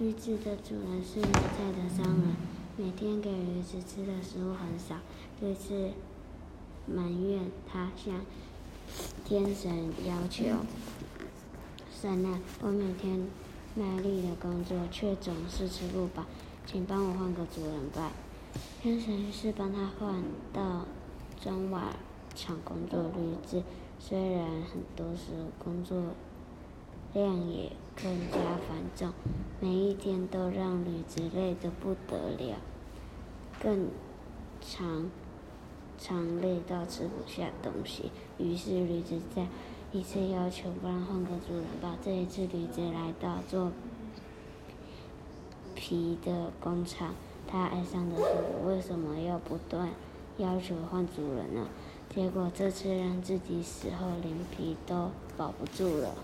驴子的主人是有菜的商人，每天给驴子吃的食物很少。驴子埋怨他向天神要求：“神啊，我每天卖力的工作，却总是吃不饱，请帮我换个主人吧。”天神于是帮他换到砖瓦厂工作。驴子虽然很多时工作量也更加繁重，每一天都让驴子累得不得了，更常常累到吃不下东西。于是驴子再一次要求帮他换个主人吧。这一次，驴子来到做皮的工厂。他哀伤的说：“为什么要不断要求换主人呢？”结果这次让自己死后连皮都保不住了。